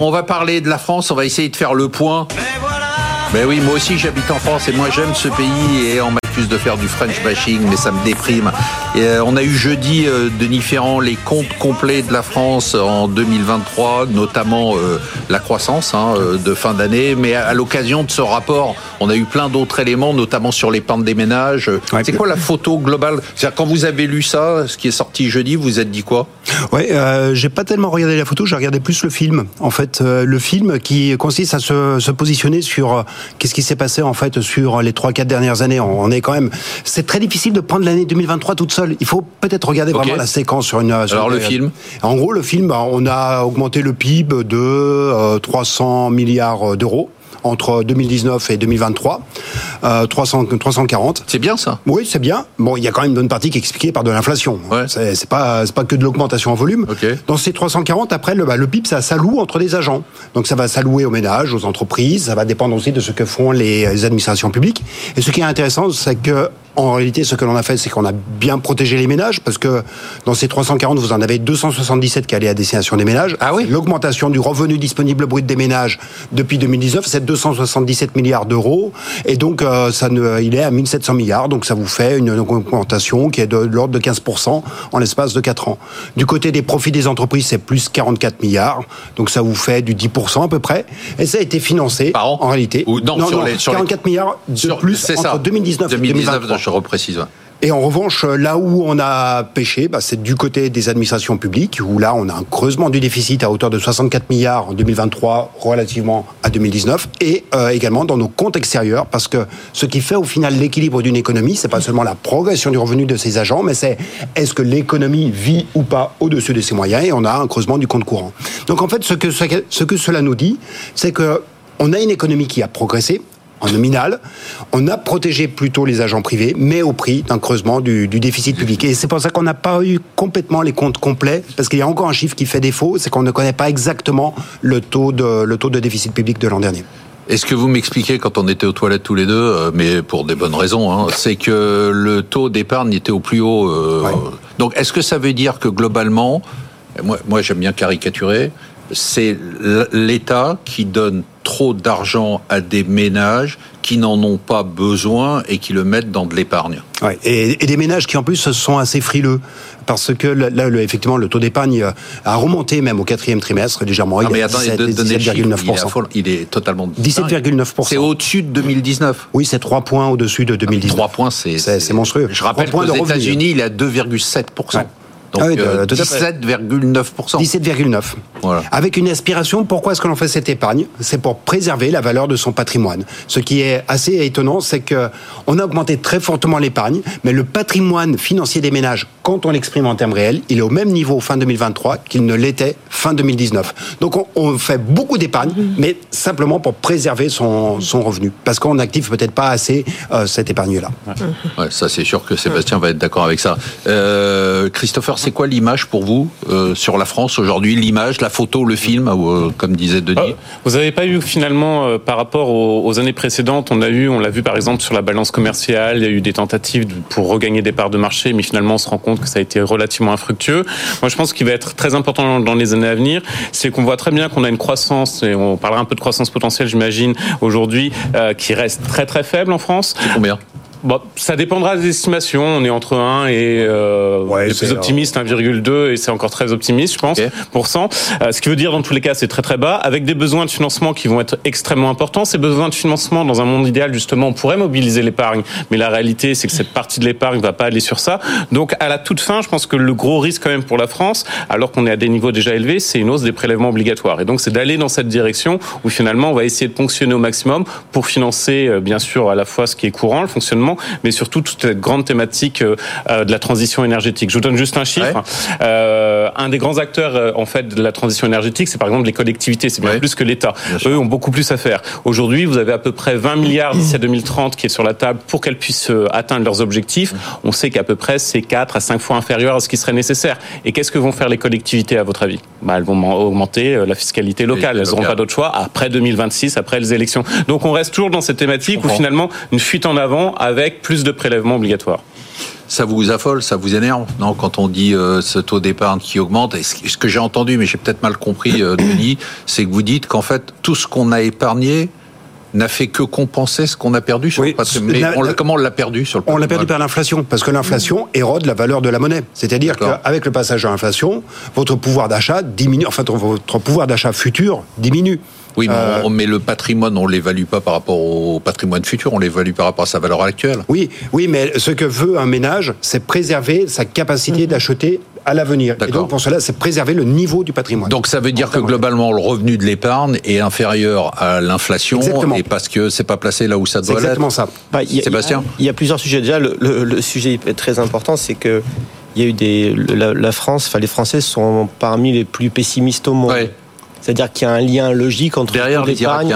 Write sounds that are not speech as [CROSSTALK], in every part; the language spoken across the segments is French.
on va parler de la France, on va essayer de faire le point. Mais oui, moi aussi j'habite en France et moi j'aime ce pays et on m'accuse de faire du French bashing, mais ça me déprime. Et, euh, on a eu jeudi, euh, Denis Ferrand, les comptes complets de la France en 2023, notamment euh, la croissance hein, euh, de fin d'année. Mais à, à l'occasion de ce rapport, on a eu plein d'autres éléments, notamment sur les pentes des ménages. Ouais. C'est quoi la photo globale? C'est-à-dire quand vous avez lu ça, ce qui est sorti jeudi, vous vous êtes dit quoi? Ouais, euh, j'ai pas tellement regardé la photo, j'ai regardé plus le film. En fait, euh, le film qui consiste à se, se positionner sur euh, qu'est-ce qui s'est passé en fait sur les trois quatre dernières années. On, on est quand même, c'est très difficile de prendre l'année 2023 toute seule. Il faut peut-être regarder vraiment la séquence sur une. sur Alors, une le film En gros, le film, bah, on a augmenté le PIB de euh, 300 milliards d'euros entre 2019 et 2023, euh, 300, 340. C'est bien ça Oui, c'est bien. Bon, il y a quand même une bonne partie qui est expliquée par de l'inflation. Ouais. C'est pas c'est pas que de l'augmentation en volume. Ok. Dans ces 340, après le, bah, le PIB, ça s'alloue entre les agents. Donc ça va s'allouer aux ménages, aux entreprises. Ça va dépendre aussi de ce que font les, les administrations publiques. Et ce qui est intéressant, c'est que en réalité, ce que l'on a fait, c'est qu'on a bien protégé les ménages parce que dans ces 340, vous en avez 277 qui allaient à destination des ménages. Ah oui. L'augmentation du revenu disponible brut des ménages depuis 2019, c'est 277 milliards d'euros. Et donc, euh, ça ne, il est à 1700 milliards. Donc, ça vous fait une augmentation qui est de, l'ordre de 15% en l'espace de 4 ans. Du côté des profits des entreprises, c'est plus 44 milliards. Donc, ça vous fait du 10% à peu près. Et ça a été financé, Par an en réalité. Ou non, sur les- sur les- 44 milliards de Sur- plus entre ça. 2019 et 2023. Et en revanche, là où on a pêché, bah, c'est du côté des administrations publiques, où là, on a un creusement du déficit à hauteur de 64 milliards en 2023, relativement à 2019, et euh, également dans nos comptes extérieurs, parce que ce qui fait au final l'équilibre d'une économie, c'est pas seulement la progression du revenu de ses agents, mais c'est est-ce que l'économie vit ou pas au-dessus de ses moyens, et on a un creusement du compte courant. Donc en fait, ce que cela nous dit, c'est que on a une économie qui a progressé, en nominal. On a protégé plutôt les agents privés, mais au prix d'un creusement du, du déficit public. Et c'est pour ça qu'on n'a pas eu complètement les comptes complets, parce qu'il y a encore un chiffre qui fait défaut, c'est qu'on ne connaît pas exactement le taux de, le taux de déficit public de l'an dernier. Est-ce que vous m'expliquez quand on était aux toilettes tous les deux, euh, mais pour des bonnes raisons, hein, c'est que le taux d'épargne était au plus haut. euh, Ouais. Donc, est-ce que ça veut dire que globalement, moi, moi j'aime bien caricaturer, c'est l'État qui donne trop d'argent à des ménages qui n'en ont pas besoin et qui le mettent dans de l'épargne. Ouais. Et, et des ménages qui en plus sont assez frileux, parce que là, le- effectivement, le taux d'épargne a remonté même au quatrième trimestre légèrement. Ah, Il mais attendez, 17, de- donnez le chiffre, il est, 17,9%. affolant, il est totalement dingue. 17,9%. C'est au-dessus de 2019. Oui, c'est 3 points au-dessus de 2019. 3 points, c'est monstrueux. Je rappelle qu'aux. États-Unis, il est à 2,7%. Ouais. Donc Ah oui, de- euh, tout à fait. 17,9%. 17,9. Voilà. Avec une aspiration, pourquoi est-ce que l'on fait cette épargne? C'est pour préserver la valeur de son patrimoine. Ce qui est assez étonnant, c'est que on a augmenté très fortement l'épargne, mais le patrimoine financier des ménages, quand on l'exprime en termes réels, il est au même niveau fin 2023 qu'il ne l'était fin 2019. Donc on, on fait beaucoup d'épargne, mais simplement pour préserver son, son revenu, parce qu'on n'active peut-être pas assez euh, cette épargne-là. Ouais, ça c'est sûr que Sébastien va être d'accord avec ça. Euh, Christopher, c'est quoi l'image pour vous euh, sur la France aujourd'hui? L'image, la photo, le film, euh, comme disait Denis? Vous n'avez pas eu finalement, euh, par rapport aux, aux années précédentes, on a eu, on l'a vu par exemple sur la balance commerciale, il y a eu des tentatives pour regagner des parts de marché, mais finalement on se rend compte que ça a été relativement infructueux. Moi je pense qu'il va être très important dans, les années à venir, c'est qu'on voit très bien qu'on a une croissance, et on parlera un peu de croissance potentielle j'imagine aujourd'hui, euh, qui reste très très faible en France. Combien? Bon, ça dépendra des estimations. On est entre 1 et euh, Ouais, les plus optimistes 1,2 et c'est encore très optimiste, je pense, Ok. pour cent. Euh, ce qui veut dire dans tous les cas c'est très très bas, avec des besoins de financement qui vont être extrêmement importants. Ces besoins de financement, dans un monde idéal justement, on pourrait mobiliser l'épargne, mais la réalité c'est que cette partie de l'épargne va pas aller sur ça. Donc à la toute fin, je pense que le gros risque quand même pour la France, alors qu'on est à des niveaux déjà élevés, c'est une hausse des prélèvements obligatoires. Et donc c'est d'aller dans cette direction où finalement on va essayer de ponctionner au maximum pour financer euh, bien sûr à la fois ce qui est courant, le fonctionnement, mais surtout toute cette grande thématique euh, euh, de la transition énergétique. Je vous donne juste un chiffre. Ouais. Euh, un des grands acteurs en fait de la transition énergétique, c'est par exemple les collectivités, c'est bien Ouais. plus que l'État. Sûr. Eux ont beaucoup plus à faire. Aujourd'hui, vous avez à peu près 20 milliards d'ici à 2030 qui est sur la table pour qu'elles puissent atteindre leurs objectifs. On sait qu'à peu près c'est 4 à 5 fois inférieur à ce qui serait nécessaire. Et qu'est-ce que vont faire les collectivités à votre avis? Bah, Elles vont augmenter la fiscalité locale. Elles n'auront pas d'autre choix après 2026, après les élections. Donc on reste toujours dans cette thématique où finalement une fuite en avant avec plus de prélèvements obligatoires. Ça vous affole, ça vous énerve, non Quand on dit euh, ce taux d'épargne qui augmente, et ce que j'ai entendu, mais j'ai peut-être mal compris, euh, Denis, [COUGHS] c'est que vous dites qu'en fait tout ce qu'on a épargné n'a fait que compenser ce qu'on a perdu sur Oui, le patrimoine. Mais la- on comment on l'a perdu sur le On l'a perdu par l'inflation, parce que l'inflation érode la valeur de la monnaie. C'est-à-dire qu'avec le passage à l'inflation, votre pouvoir d'achat diminue, enfin votre pouvoir d'achat futur diminue. Oui, mais, Euh, on- mais le patrimoine, on l'évalue pas par rapport au patrimoine futur, on l'évalue par rapport à sa valeur actuelle. Oui, oui, mais ce que veut un ménage, c'est préserver sa capacité d'acheter à l'avenir. Et D'accord. donc pour cela, c'est préserver le niveau du patrimoine. Donc ça veut dire que globalement le revenu de l'épargne est inférieur à l'inflation et parce que c'est pas placé là où ça doit l'être. exactement ça. Bah, il y a- Sébastien Il y a plusieurs sujets. Déjà, le, le- le sujet très important, c'est que il y a eu des la, la France, enfin les Français sont parmi les plus pessimistes au monde. Ouais. C'est-à-dire qu'il y a un lien logique entre Derrière les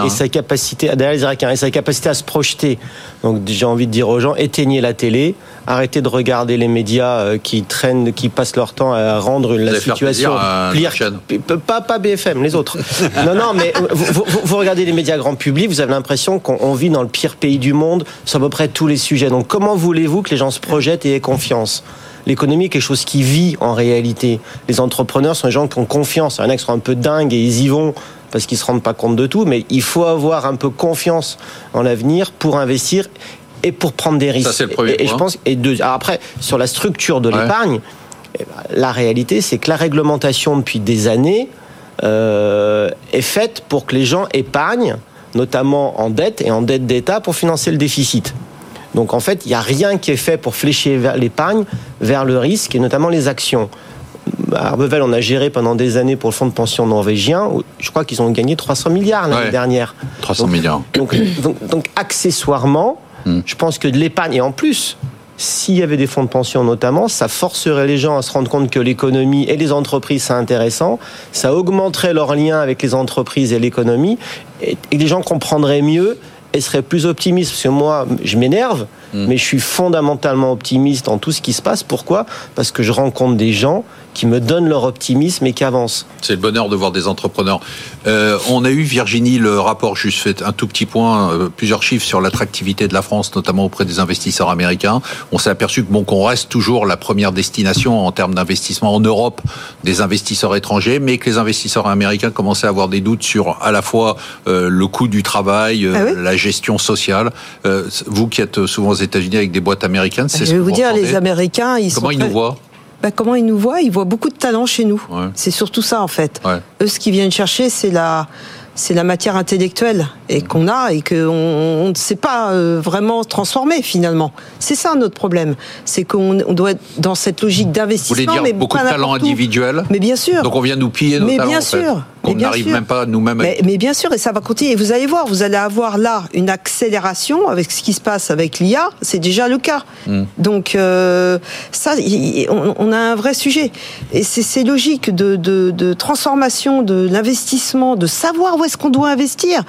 et sa capacité derrière les Irakiens et sa capacité à se projeter. Donc j'ai envie de dire aux gens éteignez la télé, arrêtez de regarder les médias euh, qui traînent, qui passent leur temps à rendre la situation plaisir à pire- notre chaîne. P- Pas, pas BFM, les autres. [LAUGHS] non, non, mais vous, vous- vous regardez les médias grand public, vous avez l'impression qu'on on vit dans le pire pays du monde sur à peu près tous les sujets. Donc comment voulez-vous que les gens se projettent et aient confiance? L'économie est quelque chose qui vit en réalité. Les entrepreneurs sont des gens qui ont confiance. Il y en a qui sont un peu dingues et ils y vont parce qu'ils se rendent pas compte de tout, mais il faut avoir un peu confiance en l'avenir pour investir et pour prendre des risques. c'est le premier et, et je point. pense et alors après sur la structure de l'épargne, eh ben, la réalité, c'est que la réglementation depuis des années euh, est faite pour que les gens épargnent, notamment en dette et en dette d'État, pour financer le déficit. Donc en fait, il n'y a rien qui est fait pour flécher l'épargne vers le risque et notamment les actions. À Arbevel, on a géré pendant des années pour le fonds de pension norvégien. Je crois qu'ils ont gagné 300 milliards l'année Ouais. dernière. 300 Donc- milliards. donc, donc, donc, accessoirement, Hmm. je pense que de l'épargne, et en plus, s'il y avait des fonds de pension notamment, ça forcerait les gens à se rendre compte que l'économie et les entreprises, c'est intéressant, ça augmenterait leur lien avec les entreprises et l'économie, et les gens comprendraient mieux et seraient plus optimistes. Parce que moi, je m'énerve, Hmm. mais je suis fondamentalement optimiste dans tout ce qui se passe. Pourquoi? Parce que je rencontre des gens qui me donnent leur optimisme et qui avancent. C'est le bonheur de voir des entrepreneurs. Euh, on a eu, Virginie, le rapport, juste fait un tout petit point, euh, plusieurs chiffres sur l'attractivité de la France, notamment auprès des investisseurs américains. On s'est aperçu que bon, qu'on reste toujours la première destination en termes d'investissement en Europe des investisseurs étrangers, mais que les investisseurs américains commençaient à avoir des doutes sur à la fois euh, le coût du travail, euh, Ah oui? la gestion sociale. Euh, vous qui êtes souvent États-Unis avec des boîtes américaines, c'est Je ce vais vous dire, entendez les Américains, ils Comment sont ils nous voient Bah, comment ils nous voient? Ils voient beaucoup de talent chez nous. Ouais. C'est surtout ça en fait. Ouais. Eux, ce qu'ils viennent chercher, c'est la, c'est la matière intellectuelle et Mm. qu'on a et qu'on on ne sait pas euh, vraiment transformer finalement. C'est ça notre problème. C'est qu'on on doit être dans cette logique Vous d'investissement. voulez dire mais beaucoup de où. individuels Mais bien sûr. Donc on vient nous piller nos Mais talents, bien en fait, sûr. Qu'on n'arrive même pas nous-mêmes. à- Mais, mais bien sûr, et ça va continuer. Et vous allez voir, vous allez avoir là une accélération avec ce qui se passe avec l'IA. C'est déjà le cas. Hmm. Donc euh, ça, y- y- on, on a un vrai sujet. Et c'est ces logiques de, de, de transformation de l'investissement, de savoir où est-ce qu'on doit investir.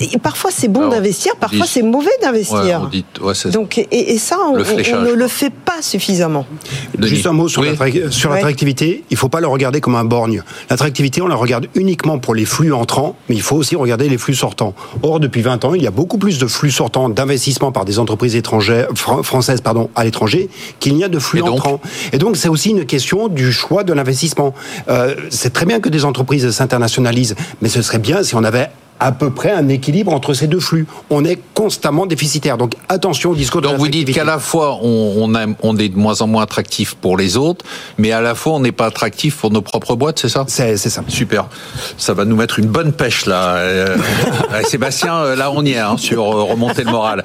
Et parfois c'est bon d'investir, parfois c'est mauvais Ouais, d'investir. ouais, c'est Donc et, et ça, on, Le on- fléchage, on ne le fait pas suffisamment. Denis. Juste un mot sur Oui. Ouais. l'attractivité. Il faut pas le regarder comme un borgne. L'attractivité, on la regarde uniquement pour les flux entrants, mais il faut aussi regarder les flux sortants. Or, depuis 20 ans, il y a beaucoup plus de flux sortants d'investissement par des entreprises étrangères, fran- françaises pardon, à l'étranger qu'il n'y a de flux Et entrants. Et donc, c'est aussi une question du choix de l'investissement. Euh, c'est très bien que des entreprises s'internationalisent, mais ce serait bien si on avait à peu près un équilibre entre ces deux flux. On est constamment déficitaire. Donc attention au discours de Donc vous dites qu'à la fois on, on, aime- on est de moins en moins attractif pour les autres, mais à la fois on n'est pas attractif pour nos propres boîtes, c'est ça? C'est c'est ça. Super. Ça va nous mettre une bonne pêche là. Euh, [LAUGHS] Sébastien, là on y est hein, sur euh, remonter le moral.